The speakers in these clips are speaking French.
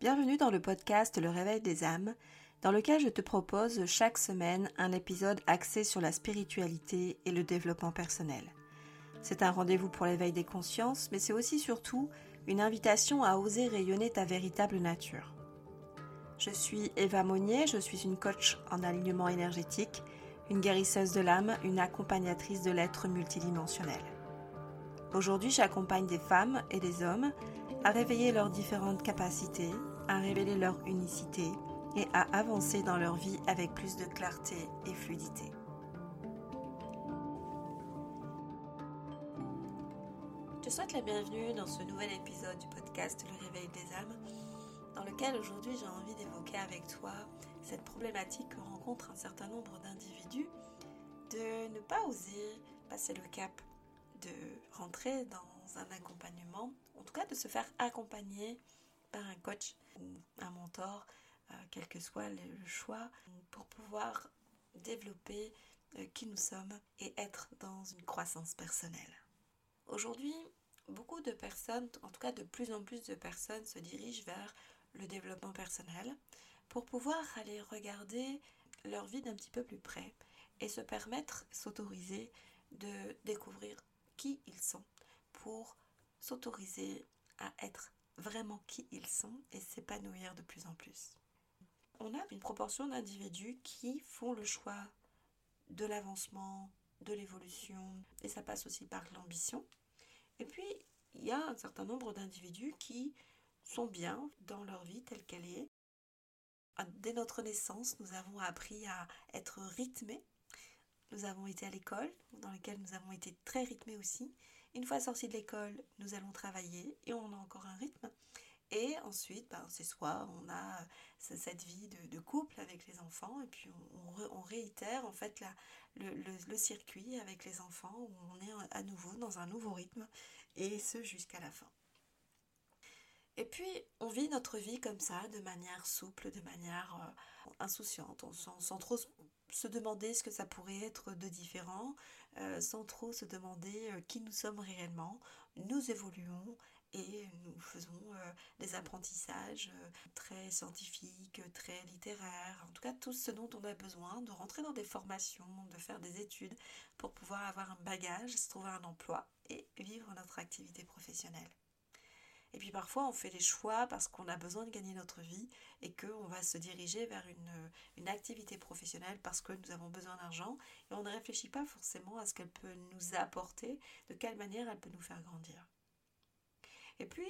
Bienvenue dans le podcast Le Réveil des âmes, dans lequel je te propose chaque semaine un épisode axé sur la spiritualité et le développement personnel. C'est un rendez-vous pour l'éveil des consciences, mais c'est aussi surtout une invitation à oser rayonner ta véritable nature. Je suis Eva Monnier, je suis une coach en alignement énergétique, une guérisseuse de l'âme, une accompagnatrice de l'être multidimensionnel. Aujourd'hui, j'accompagne des femmes et des hommes à réveiller leurs différentes capacités, à révéler leur unicité et à avancer dans leur vie avec plus de clarté et fluidité. Je te souhaite la bienvenue dans ce nouvel épisode du podcast Le Réveil des âmes, dans lequel aujourd'hui j'ai envie d'évoquer avec toi cette problématique que rencontre un certain nombre d'individus de ne pas oser passer le cap de rentrer dans un accompagnement, en tout cas de se faire accompagner par un coach ou un mentor, euh, quel que soit le choix, pour pouvoir développer euh, qui nous sommes et être dans une croissance personnelle. Aujourd'hui, beaucoup de personnes, en tout cas de plus en plus de personnes, se dirigent vers le développement personnel pour pouvoir aller regarder leur vie d'un petit peu plus près et se permettre, s'autoriser de découvrir qui ils sont pour s'autoriser à être vraiment qui ils sont et s'épanouir de plus en plus. On a une proportion d'individus qui font le choix de l'avancement, de l'évolution, et ça passe aussi par l'ambition. Et puis, il y a un certain nombre d'individus qui sont bien dans leur vie telle qu'elle est. Dès notre naissance, nous avons appris à être rythmés nous avons été à l'école, dans laquelle nous avons été très rythmés aussi. Une fois sortis de l'école, nous allons travailler et on a encore un rythme. Et ensuite, ben, c'est soit on a cette vie de, couple avec les enfants et puis on, réitère en fait le, circuit avec les enfants où on est à nouveau dans un nouveau rythme et ce jusqu'à la fin. Et puis, on vit notre vie comme ça, de manière souple, de manière euh, insouciante, sans, trop se demander ce que ça pourrait être de différent, euh, sans trop se demander euh, qui nous sommes réellement. Nous évoluons et nous faisons euh, des apprentissages très scientifiques, très littéraires, en tout cas tout ce dont on a besoin, de rentrer dans des formations, de faire des études pour pouvoir avoir un bagage, se trouver un emploi et vivre notre activité professionnelle. Et puis parfois, on fait des choix parce qu'on a besoin de gagner notre vie et qu'on va se diriger vers une, une, activité professionnelle parce que nous avons besoin d'argent et on ne réfléchit pas forcément à ce qu'elle peut nous apporter, de quelle manière elle peut nous faire grandir. Et puis,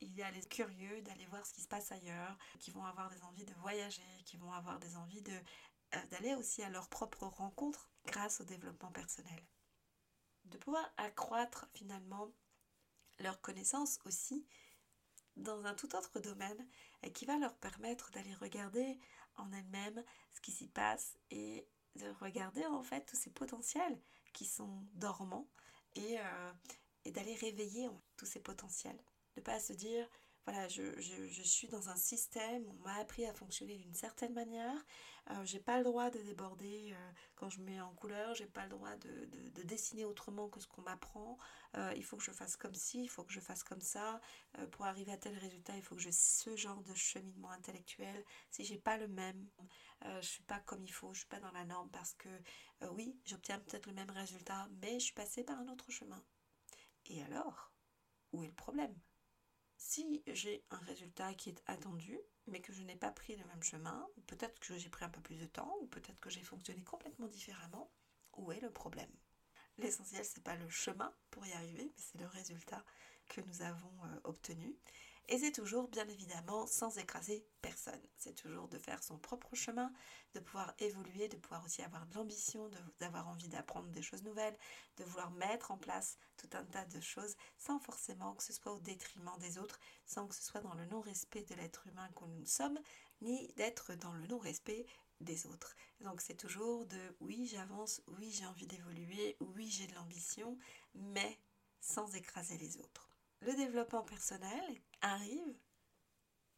il y a les curieux d'aller voir ce qui se passe ailleurs, qui vont avoir des envies de voyager, qui vont avoir des envies de, euh, d'aller aussi à leur propre rencontre grâce au développement personnel. De pouvoir accroître finalement leur connaissance aussi dans un tout autre domaine et qui va leur permettre d'aller regarder en elles-mêmes ce qui s'y passe et de regarder en fait tous ces potentiels qui sont dormants et, euh, et d'aller réveiller tous ces potentiels. De pas se dire voilà, je, suis dans un système, on m'a appris à fonctionner d'une certaine manière, euh, j'ai pas le droit de déborder euh, quand je mets en couleur, j'ai pas le droit de, dessiner autrement que ce qu'on m'apprend, euh, il faut que je fasse comme ci, il faut que je fasse comme ça, pour arriver à tel résultat, il faut que j'ai ce genre de cheminement intellectuel, si j'ai pas le même, je suis pas comme il faut, je suis pas dans la norme parce que oui, j'obtiens peut-être le même résultat, mais je suis passée par un autre chemin. Et alors, où est le problème? Si j'ai un résultat qui est attendu, mais que je n'ai pas pris le même chemin, peut-être que j'ai pris un peu plus de temps, ou peut-être que j'ai fonctionné complètement différemment, où est le problème? L'essentiel, c'est pas le chemin pour y arriver, mais c'est le résultat que nous avons euh, obtenu. Et c'est toujours, bien évidemment, sans écraser personne. C'est toujours de faire son propre chemin, de pouvoir évoluer, de pouvoir aussi avoir de l'ambition, d'avoir envie d'apprendre des choses nouvelles, de vouloir mettre en place tout un tas de choses sans forcément que ce soit au détriment des autres, sans que ce soit dans le non-respect de l'être humain que nous sommes, ni d'être dans le non-respect des autres. Donc c'est toujours de oui j'avance, oui j'ai envie d'évoluer, oui j'ai de l'ambition, mais sans écraser les autres le développement personnel arrive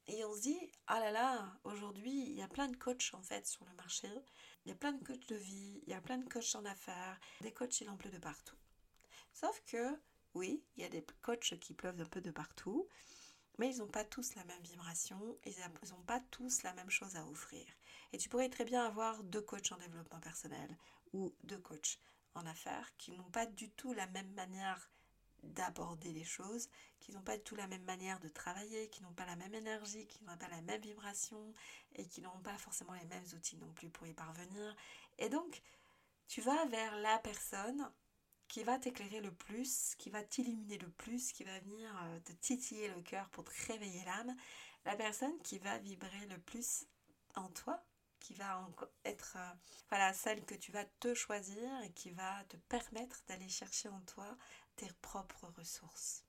et on se dit, ah là là, aujourd'hui, il y a plein de coachs en fait sur le marché. Il y a plein de coachs de vie, il y a plein de coachs en affaires, des coachs il en pleut de partout. Sauf que, oui, il y a des coachs qui pleuvent un peu de partout, mais ils n'ont pas tous la même vibration, ils n'ont pas tous la même chose à offrir. Et tu pourrais très bien avoir deux coachs en développement personnel ou deux coachs en affaires qui n'ont pas du tout la même manière d'aborder les choses, qui n'ont pas du tout la même manière de travailler, qui n'ont pas la même énergie, qui n'ont pas la même vibration et qui n'ont pas forcément les mêmes outils non plus pour y parvenir. Et donc, tu vas vers la personne qui va t'éclairer le plus, qui va t'illuminer le plus, qui va venir euh, te titiller le cœur pour te réveiller l'âme, la personne qui va vibrer le plus en toi, qui va être euh, voilà celle que tu vas te choisir et qui va te permettre d'aller chercher en toi tes propres ressources.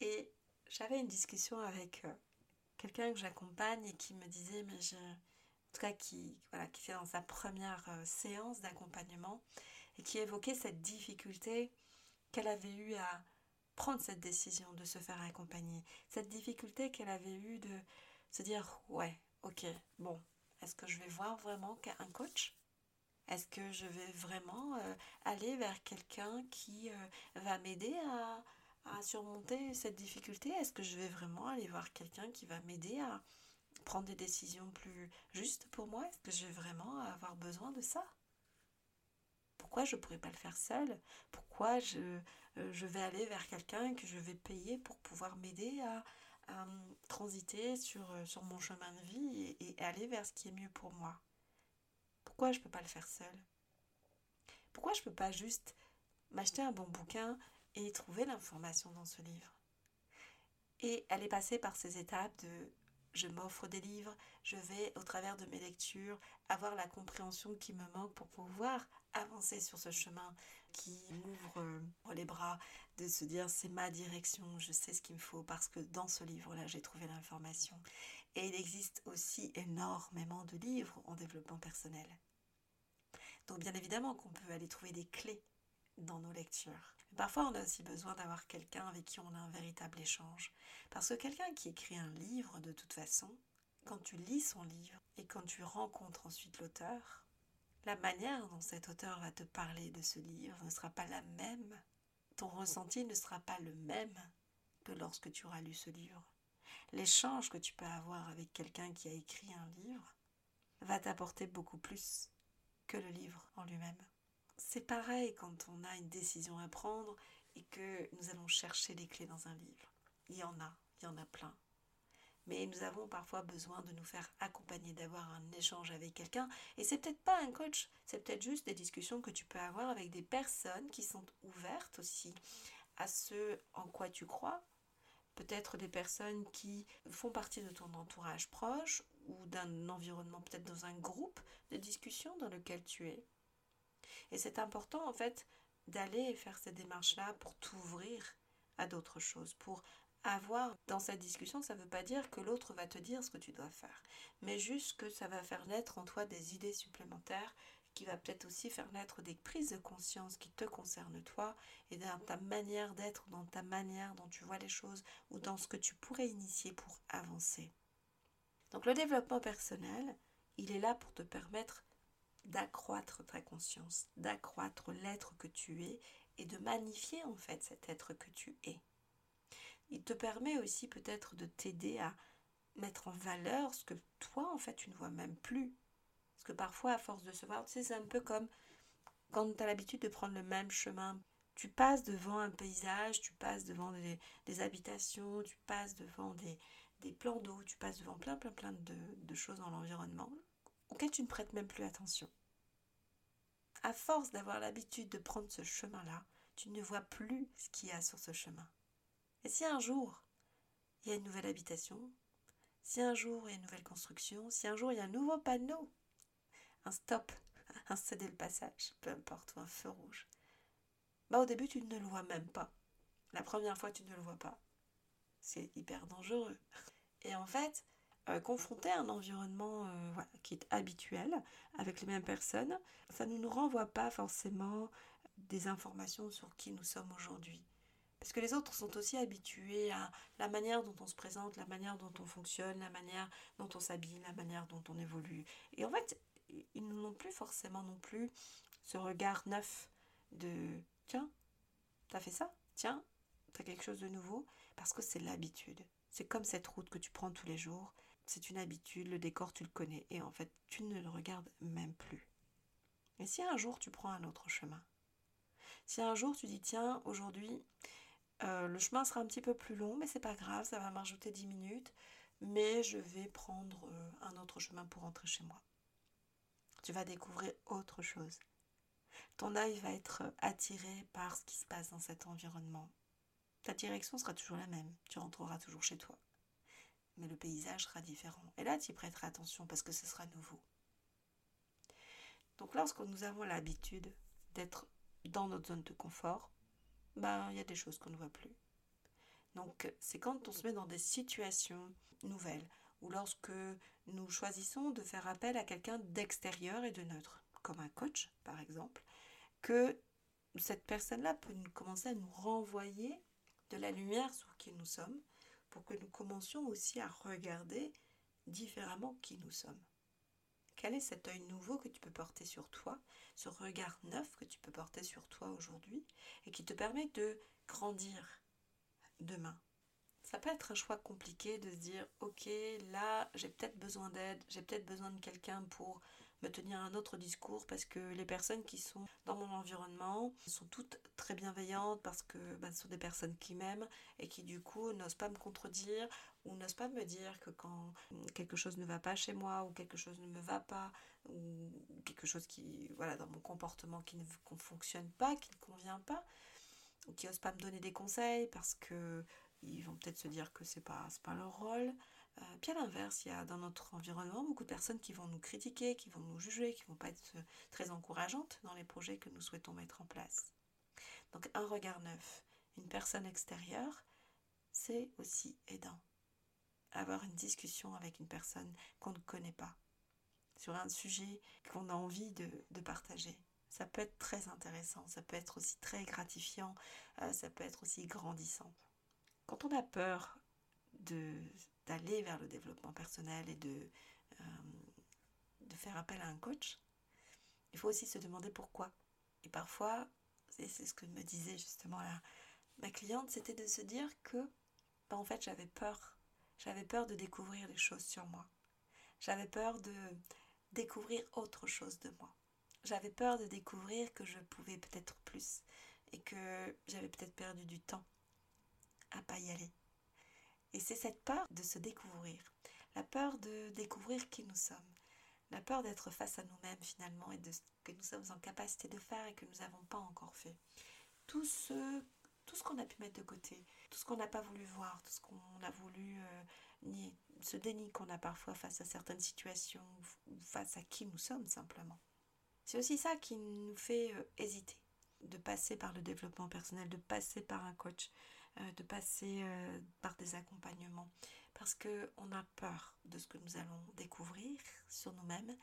Et j'avais une discussion avec euh, quelqu'un que j'accompagne et qui me disait mais je en tout cas qui voilà qui fait dans sa première séance d'accompagnement et qui évoquait cette difficulté qu'elle avait eue à prendre cette décision de se faire accompagner, cette difficulté qu'elle avait eue de se dire ouais, ok, bon, est-ce que je vais voir vraiment un coach Est-ce que je vais vraiment euh, aller vers quelqu'un qui euh, va m'aider à, surmonter cette difficulté? Est-ce que je vais vraiment aller voir quelqu'un qui va m'aider à prendre des décisions plus justes pour moi? Est-ce que je vais vraiment avoir besoin de ça? Pourquoi je ne pourrais pas le faire seule? Pourquoi je, euh, je vais aller vers quelqu'un que je vais payer pour pouvoir m'aider à, transiter sur, mon chemin de vie et, aller vers ce qui est mieux pour moi? Pourquoi je ne peux pas le faire seule? Pourquoi je ne peux pas juste m'acheter un bon bouquin et trouver l'information dans ce livre? Et elle est passée par ces étapes de je m'offre des livres, je vais au travers de mes lectures avoir la compréhension qui me manque pour pouvoir avancer sur ce chemin qui m'ouvre euh, les bras, de se dire c'est ma direction, je sais ce qu'il me faut parce que dans ce livre-là j'ai trouvé l'information. Et il existe aussi énormément de livres en développement personnel. Donc bien évidemment qu'on peut aller trouver des clés dans nos lectures. Parfois, on a aussi besoin d'avoir quelqu'un avec qui on a un véritable échange. Parce que quelqu'un qui écrit un livre, de toute façon, quand tu lis son livre et quand tu rencontres ensuite l'auteur, la manière dont cet auteur va te parler de ce livre ne sera pas la même. Ton ressenti ne sera pas le même que lorsque tu auras lu ce livre. L'échange que tu peux avoir avec quelqu'un qui a écrit un livre va t'apporter beaucoup plus que le livre en lui-même. C'est pareil quand on a une décision à prendre et que nous allons chercher les clés dans un livre. Il y en a, il y en a plein. Mais nous avons parfois besoin de nous faire accompagner, d'avoir un échange avec quelqu'un. Et c'est peut-être pas un coach, c'est peut-être juste des discussions que tu peux avoir avec des personnes qui sont ouvertes aussi à ce en quoi tu crois. Peut-être des personnes qui font partie de ton entourage proche ou d'un environnement, peut-être dans un groupe de discussion dans lequel tu es. Et c'est important en fait d'aller faire cette démarche-là pour t'ouvrir à d'autres choses, pour avoir dans cette discussion, ça ne veut pas dire que l'autre va te dire ce que tu dois faire, mais juste que ça va faire naître en toi des idées supplémentaires, qui va peut-être aussi faire naître des prises de conscience qui te concernent toi et dans ta manière d'être, dans ta manière dont tu vois les choses ou dans ce que tu pourrais initier pour avancer. Donc le développement personnel, il est là pour te permettre d'accroître ta conscience, d'accroître l'être que tu es et de magnifier en fait cet être que tu es. Il te permet aussi peut-être de t'aider à mettre en valeur ce que toi en fait tu ne vois même plus. Parce que parfois à force de se voir, tu sais, c'est un peu comme quand tu as l'habitude de prendre le même chemin. Tu passes devant un paysage, tu passes devant des, habitations, tu passes devant des, des plans d'eau, tu passes devant plein plein plein de, choses dans l'environnement auxquelles tu ne prêtes même plus attention. À force d'avoir l'habitude de prendre ce chemin-là, tu ne vois plus ce qu'il y a sur ce chemin. Et si un jour, il y a une nouvelle habitation, si un jour il y a une nouvelle construction, si un jour il y a un nouveau panneau, un stop, un céder le passage, peu importe, ou un feu rouge, bah au début tu ne le vois même pas. La première fois tu ne le vois pas. C'est hyper dangereux. Et en fait, euh, confronter à un environnement euh, qui est habituel, avec les mêmes personnes, ça ne nous renvoie pas forcément des informations sur qui nous sommes aujourd'hui. Parce que les autres sont aussi habitués à la manière dont on se présente, la manière dont on fonctionne, la manière dont on s'habille, la manière dont on évolue. Et en fait, ils n'ont plus forcément non plus ce regard neuf de tiens, t'as fait ça? Tiens, t'as quelque chose de nouveau? Parce que c'est l'habitude. C'est comme cette route que tu prends tous les jours. C'est une habitude, le décor tu le connais et en fait tu ne le regardes même plus. Et si un jour tu prends un autre chemin? Si un jour tu dis tiens aujourd'hui euh, le chemin sera un petit peu plus long mais c'est pas grave, ça va m'ajouter 10 minutes mais je vais prendre euh, un autre chemin pour rentrer chez moi. Tu vas découvrir autre chose. Ton œil va être attiré par ce qui se passe dans cet environnement. Ta direction sera toujours la même, tu rentreras toujours chez toi. Mais le paysage sera différent. Et là, tu prêteras attention parce que ce sera nouveau. Donc lorsque nous avons l'habitude d'être dans notre zone de confort, ben, il y a des choses qu'on ne voit plus. Donc c'est quand on se met dans des situations nouvelles ou lorsque nous choisissons de faire appel à quelqu'un d'extérieur et de neutre, comme un coach par exemple, que cette personne-là peut commencer à nous renvoyer de la lumière sur qui nous sommes pour que nous commencions aussi à regarder différemment qui nous sommes. Quel est cet œil nouveau que tu peux porter sur toi, ce regard neuf que tu peux porter sur toi aujourd'hui et qui te permet de grandir demain? Ça peut être un choix compliqué de se dire ok là j'ai peut-être besoin d'aide, j'ai peut-être besoin de quelqu'un pour me tenir un autre discours parce que les personnes qui sont dans mon environnement sont toutes très bienveillantes parce que ben, ce sont des personnes qui m'aiment et qui du coup n'osent pas me contredire ou n'osent pas me dire que quand quelque chose ne va pas chez moi ou quelque chose ne me va pas ou quelque chose qui voilà dans mon comportement qui ne fonctionne pas, qui ne convient pas ou qui n'osent pas me donner des conseils parce que ils vont peut-être se dire que c'est pas pas leur rôle. Euh, à l'inverse, il y a dans notre environnement beaucoup de personnes qui vont nous critiquer, qui vont nous juger, qui vont pas être très encourageantes dans les projets que nous souhaitons mettre en place. Donc un regard neuf, une personne extérieure, c'est aussi aidant. Avoir une discussion avec une personne qu'on ne connaît pas sur un sujet qu'on a envie de, de, partager. Ça peut être très intéressant, ça peut être aussi très gratifiant, euh, ça peut être aussi grandissant. Quand on a peur d'aller vers le développement personnel et de, euh, de faire appel à un coach, il faut aussi se demander pourquoi. Et parfois, c'est ce que me disait justement ma cliente, c'était de se dire que, ben, en fait, j'avais peur. J'avais peur de découvrir des choses sur moi. J'avais peur de découvrir autre chose de moi. J'avais peur de découvrir que je pouvais peut-être plus et que j'avais peut-être perdu du temps à pas y aller. Et c'est cette peur de se découvrir, la peur de découvrir qui nous sommes, la peur d'être face à nous-mêmes finalement et de ce que nous sommes en capacité de faire et que nous n'avons pas encore fait. Tout ce, tout ce qu'on a pu mettre de côté, tout ce qu'on n'a pas voulu voir, tout ce qu'on a voulu euh, nier, ce déni qu'on a parfois face à certaines situations ou face à qui nous sommes simplement. C'est aussi ça qui nous fait euh, hésiter de passer par le développement personnel, de passer par un coach, de passer euh, par des accompagnements parce qu'on a peur de ce que nous allons découvrir sur nous-mêmes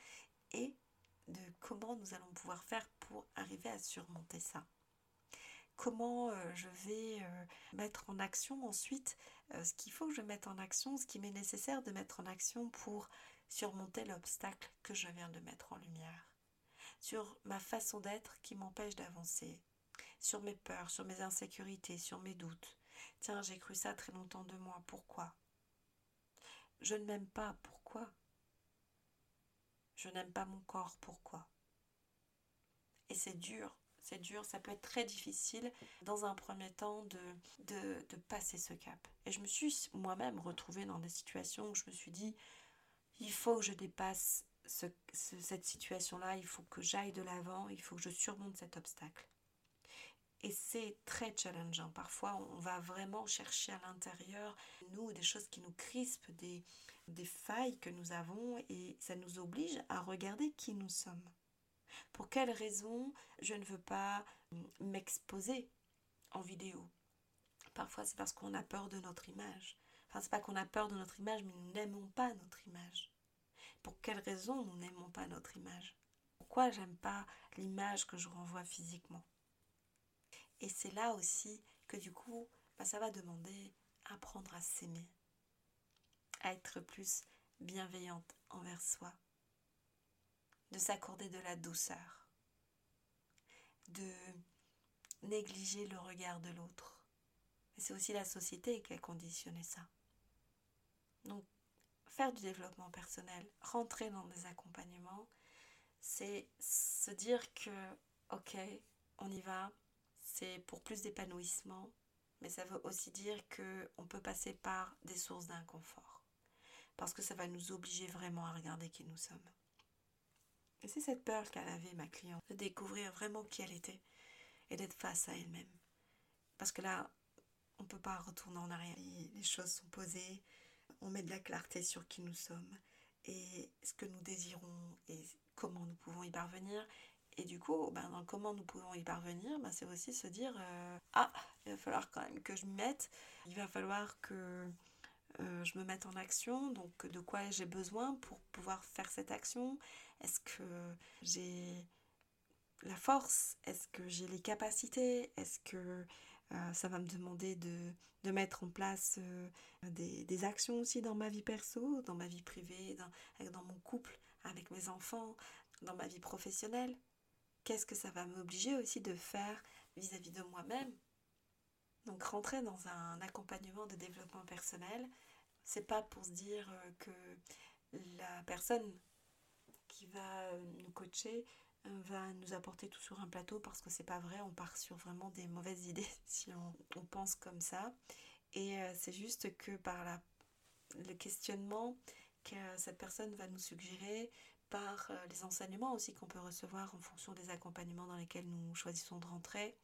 et de comment nous allons pouvoir faire pour arriver à surmonter ça. Comment euh, je vais mettre en action ensuite ce qu'il faut que je mette en action, ce qui m'est nécessaire de mettre en action pour surmonter l'obstacle que je viens de mettre en lumière. Sur ma façon d'être qui m'empêche d'avancer, sur mes peurs, sur mes insécurités, sur mes doutes, Tiens, j'ai cru ça très longtemps de moi. Pourquoi? Je ne m'aime pas. Pourquoi? Je n'aime pas mon corps. Pourquoi? Et c'est dur. C'est dur, ça peut être très difficile dans un premier temps de, de, passer ce cap. Et je me suis moi-même retrouvée dans des situations où je me suis dit, il faut que je dépasse cette situation-là, il faut que j'aille de l'avant, il faut que je surmonte cet obstacle. Et c'est très challengeant. Parfois, on va vraiment chercher à l'intérieur, nous, des choses qui nous crispent, des, failles que nous avons, et ça nous oblige à regarder qui nous sommes. Pour quelles raisons je ne veux pas m'exposer en vidéo? Parfois, c'est parce qu'on a peur de notre image. Enfin, c'est pas qu'on a peur de notre image, mais nous n'aimons pas notre image. Pour quelles raisons nous n'aimons pas notre image? Pourquoi j'aime pas l'image que je renvoie physiquement? Et c'est là aussi que du coup, bah, ça va demander apprendre à s'aimer, à être plus bienveillante envers soi, de s'accorder de la douceur, de négliger le regard de l'autre. C'est aussi la société qui a conditionné ça. faire du développement personnel, rentrer dans des accompagnements, c'est se dire que, ok, on y va, c'est pour plus d'épanouissement, mais ça veut aussi dire qu'on peut passer par des sources d'inconfort. Parce que ça va nous obliger vraiment à regarder qui nous sommes. Et c'est cette peur qu'elle ma cliente, de découvrir vraiment qui elle était et d'être face à elle-même. Parce que là, on ne peut pas retourner en arrière. Les choses sont posées, on met de la clarté sur qui nous sommes et ce que nous désirons et comment nous pouvons y parvenir. Et du coup, ben, dans comment nous pouvons y parvenir, ben, c'est aussi se dire euh, Ah, il va falloir quand même que je m'y mette, il va falloir que euh, je me mette en action, donc de quoi j'ai besoin pour pouvoir faire cette action? Est-ce que j'ai la force? Est-ce que j'ai les capacités? Est-ce que euh, ça va me demander de, de mettre en place des, des, actions aussi dans ma vie perso, dans ma vie privée, dans, dans mon couple, avec mes enfants, dans ma vie professionnelle? Qu'est-ce que ça va m'obliger aussi de faire vis-à-vis -vis de moi-même? Donc rentrer dans un accompagnement de développement personnel, c'est pas pour se dire euh, que la personne qui va nous coacher va nous apporter tout sur un plateau parce que c'est pas vrai, on part sur vraiment des mauvaises idées si on, pense comme ça. Et euh, c'est juste que par le questionnement que cette personne va nous suggérer, euh, les enseignements aussi qu'on peut recevoir en fonction des accompagnements dans lesquels nous choisissons de rentrer,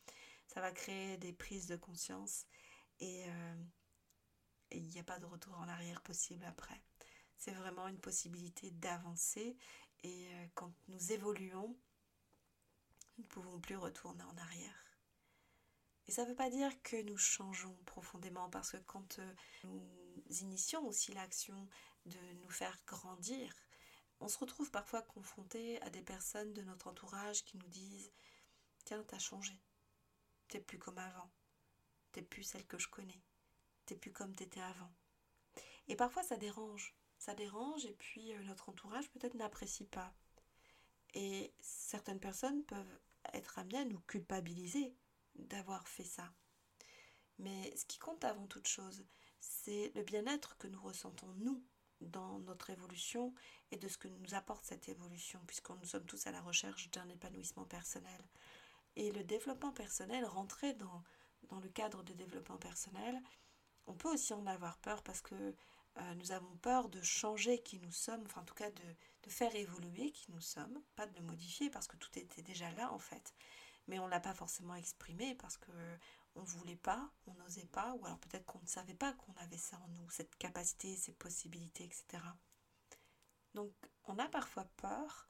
ça va créer des prises de conscience et euh, il n'y a pas de retour en arrière possible après. C'est vraiment une possibilité d'avancer et quand nous évoluons, nous ne pouvons plus retourner en arrière. Et ça ne veut pas dire que nous changeons profondément, parce que quand euh, nous initions aussi l'action de nous faire grandir, on se retrouve parfois confronté à des personnes de notre entourage qui nous disent Tiens, t'as changé. T'es plus comme avant. T'es plus celle que je connais. T'es plus comme t'étais avant. Et parfois ça dérange. Ça dérange et puis euh, notre entourage peut-être n'apprécie pas. Et certaines personnes peuvent être amenées à nous culpabiliser d'avoir fait ça. Mais ce qui compte avant toute chose, c'est le bien-être que nous ressentons nous dans notre évolution et de ce que nous apporte cette évolution, puisque nous sommes tous à la recherche d'un épanouissement personnel. Et le développement personnel, rentrer dans, dans le cadre de développement personnel, on peut aussi en avoir peur parce que euh, nous avons peur de changer qui nous sommes, enfin en tout cas de, de, faire évoluer qui nous sommes, pas de le modifier parce que tout était déjà là en fait. Mais on ne l'a pas forcément exprimé parce que on ne voulait pas, on n'osait pas, ou alors peut-être qu'on ne savait pas qu'on avait ça en nous, cette capacité, ces possibilités, etc. Donc on a parfois peur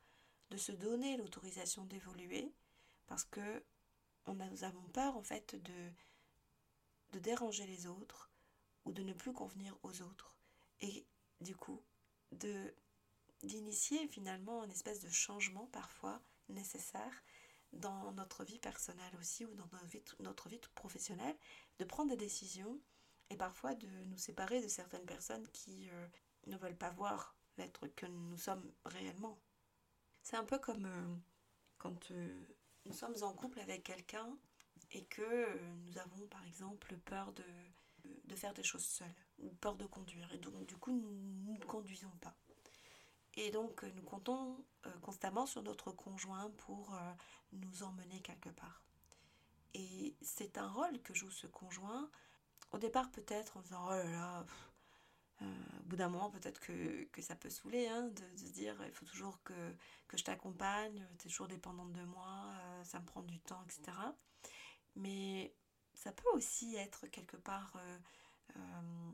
de se donner l'autorisation d'évoluer parce que on a, nous avons peur en fait de, de déranger les autres ou de ne plus convenir aux autres et du coup d'initier finalement une espèce de changement parfois nécessaire dans notre vie personnelle aussi ou dans notre vie, notre vie professionnelle, de prendre des décisions et parfois de nous séparer de certaines personnes qui euh, ne veulent pas voir l'être que nous sommes réellement. C'est un peu comme euh, quand euh, nous sommes en couple avec quelqu'un et que nous avons par exemple peur de, de faire des choses seules peur de conduire. Et donc, du coup, nous ne conduisons pas. Et donc, nous comptons euh, constamment sur notre conjoint pour euh, nous emmener quelque part. Et c'est un rôle que joue ce conjoint. Au départ, peut-être en disant, oh là là, euh, au bout d'un moment, peut-être que, que, ça peut saouler hein, de, de, se dire, il faut toujours que, que je t'accompagne, tu es toujours dépendante de moi, ça me prend du temps, etc. Mais ça peut aussi être quelque part euh,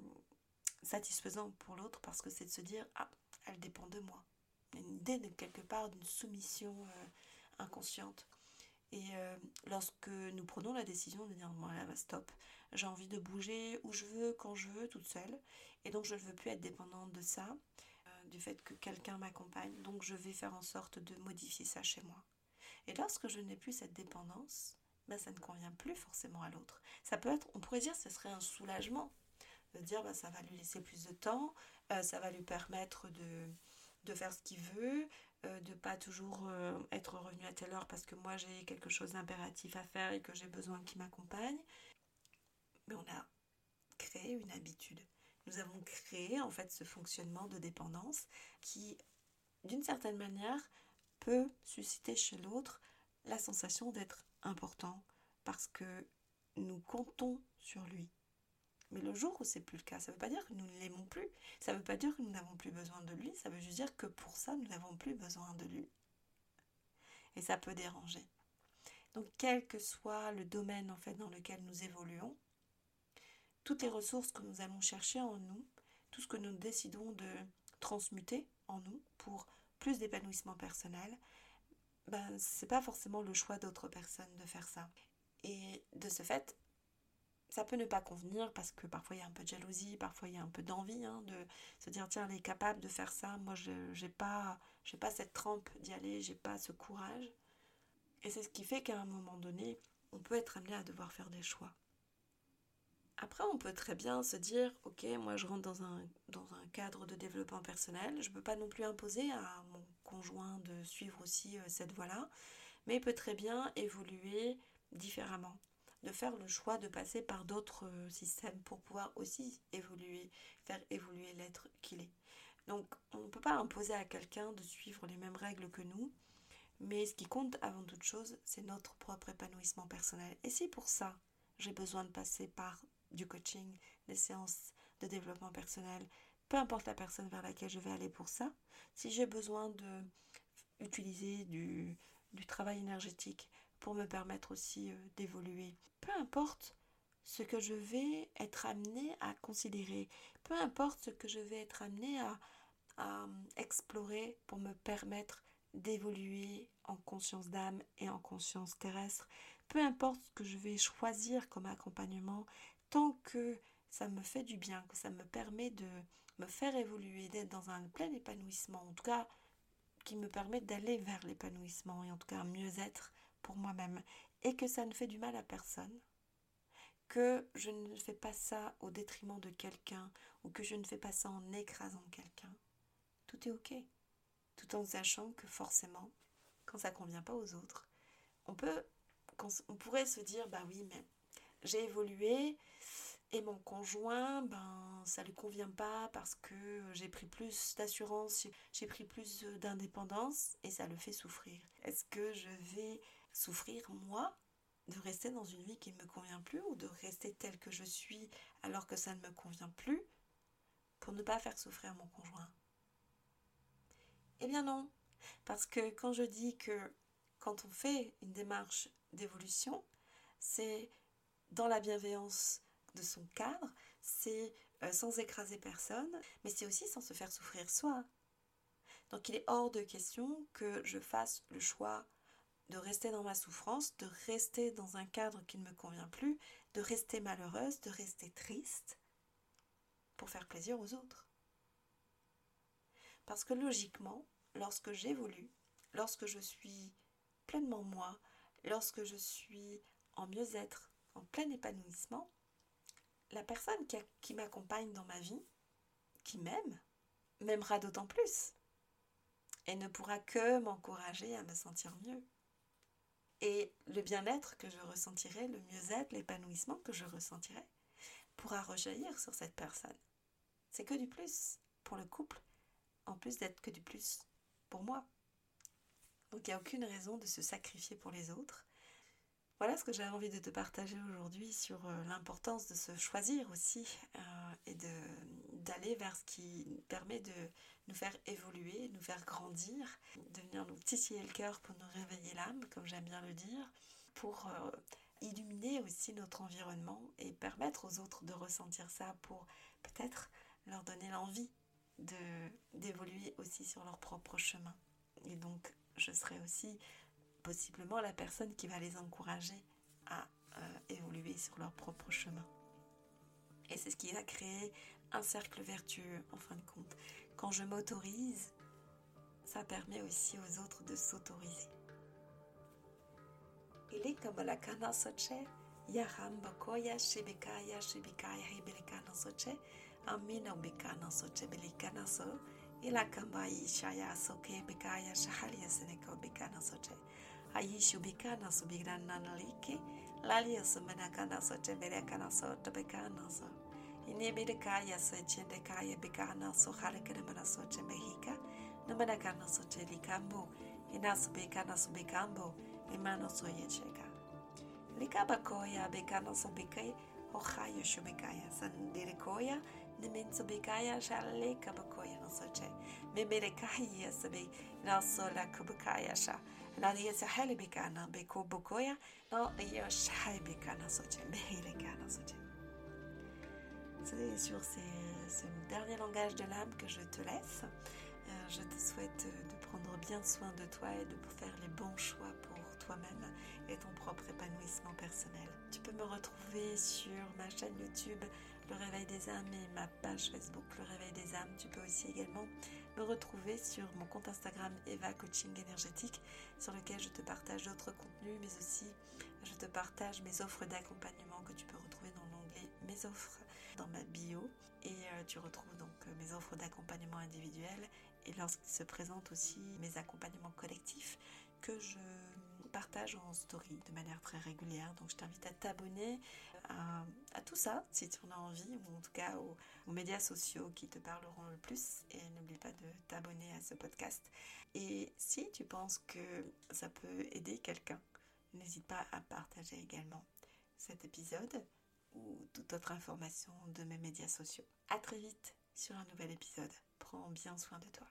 satisfaisant pour l'autre parce que c'est de se dire ah elle dépend de moi une idée de quelque part d'une soumission euh, inconsciente. Et euh, lorsque nous prenons la décision de dire voilà bah, stop. J'ai envie de bouger où je veux quand je veux toute seule. Et donc je ne veux plus être dépendante de ça du fait que quelqu'un m'accompagne. Donc je vais faire en sorte de modifier ça chez moi et lorsque je n'ai plus cette dépendance bah, ça ne convient plus forcément à l'autre. Ça peut être, on pourrait dire, ce serait un soulagement de dire bah, ça va lui laisser plus de temps, euh, ça va lui permettre de, de faire ce qu'il veut, euh, de pas toujours euh, être revenu à telle heure parce que moi j'ai quelque chose d'impératif à faire et que j'ai besoin qu'il m'accompagne. Mais on a créé une habitude, nous avons créé en fait ce fonctionnement de dépendance qui, d'une certaine manière, peut susciter chez l'autre la sensation d'être important parce que nous comptons sur lui. Mais le jour où c'est plus le cas, ça ne veut pas dire que nous ne l'aimons plus, ça ne veut pas dire que nous n'avons plus besoin de lui, ça veut juste dire que pour ça, nous n'avons plus besoin de lui. Et ça peut déranger. Donc quel que soit le domaine en fait dans lequel nous évoluons, toutes les ressources que nous allons chercher en nous, tout ce que nous décidons de transmuter en nous pour plus d'épanouissement personnel, ben, ce n'est pas forcément le choix d'autres personnes de faire ça. Et de ce fait, ça peut ne pas convenir parce que parfois il y a un peu de jalousie, parfois il y a un peu d'envie hein, de se dire tiens, elle est capable de faire ça, moi je n'ai pas, pas cette trempe d'y aller, j'ai pas ce courage. Et c'est ce qui fait qu'à un moment donné, on peut être amené à devoir faire des choix. Après, on peut très bien se dire, ok, moi je rentre dans un, dans un cadre de développement personnel, je ne peux pas non plus imposer à mon conjoint de suivre aussi euh, cette voie-là, mais il peut très bien évoluer différemment, de faire le choix de passer par d'autres euh, systèmes pour pouvoir aussi évoluer, faire évoluer l'être qu'il est. Donc on ne peut pas imposer à quelqu'un de suivre les mêmes règles que nous, mais ce qui compte avant toute chose, c'est notre propre épanouissement personnel. Et si pour ça, j'ai besoin de passer par du coaching, des séances de développement personnel, peu importe la personne vers laquelle je vais aller pour ça, si j'ai besoin de utiliser du, du travail énergétique pour me permettre aussi euh, d'évoluer, peu importe ce que je vais être amené à considérer, peu importe ce que je vais être amené à, euh, explorer pour me permettre d'évoluer en conscience d'âme et en conscience terrestre, peu importe ce que je vais choisir comme accompagnement, tant que ça me fait du bien, que ça me permet de me faire évoluer, d'être dans un plein épanouissement, en tout cas qui me permet d'aller vers l'épanouissement et en tout cas mieux-être pour moi-même, et que ça ne fait du mal à personne, que je ne fais pas ça au détriment de quelqu'un ou que je ne fais pas ça en écrasant quelqu'un, tout est ok, tout en sachant que forcément, quand ça convient pas aux autres, on peut, on pourrait se dire bah oui mais j'ai évolué, et mon conjoint, ben, ça lui convient pas parce que j'ai pris plus d'assurance, j'ai pris plus d'indépendance et ça le fait souffrir. Est-ce que je vais souffrir moi de rester dans une vie qui ne me convient plus ou de rester telle que je suis alors que ça ne me convient plus pour ne pas faire souffrir mon conjoint? Eh bien non, parce que quand je dis que quand on fait une démarche d'évolution, c'est dans la bienveillance de son cadre, c'est euh, sans écraser personne, mais c'est aussi sans se faire souffrir soi. Donc il est hors de question que je fasse le choix de rester dans ma souffrance, de rester dans un cadre qui ne me convient plus, de rester malheureuse, de rester triste pour faire plaisir aux autres. Parce que logiquement, lorsque j'évolue, lorsque je suis pleinement moi, lorsque je suis en mieux-être, en plein épanouissement, la personne qui, m'accompagne dans ma vie, qui m'aime, m'aimera d'autant plus et ne pourra que m'encourager à me sentir mieux. Et le bien-être que je ressentirai, le mieux-être, l'épanouissement que je ressentirai, pourra rejaillir sur cette personne. C'est que du plus pour le couple, en plus d'être que du plus pour moi. Donc il n'y a aucune raison de se sacrifier pour les autres voilà ce que j'avais envie de te partager aujourd'hui sur euh, l'importance de se choisir aussi euh, et d'aller vers ce qui permet de nous faire évoluer, nous faire grandir, de venir nous titiller le cœur pour nous réveiller l'âme, comme j'aime bien le dire, pour euh, illuminer aussi notre environnement et permettre aux autres de ressentir ça pour peut-être leur donner l'envie d'évoluer aussi sur leur propre chemin. Et donc, je serai aussi possiblement la personne qui va les encourager à euh, évoluer sur leur propre chemin. Et c'est ce qui a créé un cercle vertueux en fin de compte. Quand je m'autorise, ça permet aussi aux autres de s'autoriser. ayishubikana subirana liki laliyo ya sumenakana so. Ya Teberekana ya so tebekana so inebirikaya se bikana so harekeremana so chemehika nemenakana so chelikambu inasubikana subikambu imano so yecheka likabakoya bikana so bikai ohayo shubikaya sandirikoya C'est sur ce dernier langage de l'âme que je te laisse. Euh, je te souhaite de prendre bien soin de toi et de faire les bons choix pour toi-même et ton propre épanouissement personnel. Tu peux me retrouver sur ma chaîne YouTube Le Réveil des âmes et ma page Facebook Le Réveil des âmes. Tu peux aussi également me retrouver sur mon compte Instagram Eva Coaching Énergétique sur lequel je te partage d'autres contenus mais aussi je te partage mes offres d'accompagnement que tu peux retrouver dans l'onglet Mes offres dans ma bio et euh, tu retrouves donc euh, mes offres d'accompagnement individuel et lorsqu'il se présente aussi mes accompagnements collectifs que je partage en story de manière très régulière. Donc je t'invite à t'abonner à, à, tout ça si tu en as envie ou en tout cas aux, aux médias sociaux qui te parleront le plus et n'oublie pas de t'abonner à ce podcast. Et si tu penses que ça peut aider quelqu'un, n'hésite pas à partager également cet épisode ou toute autre information de mes médias sociaux. À très vite sur un nouvel épisode. Prends bien soin de toi.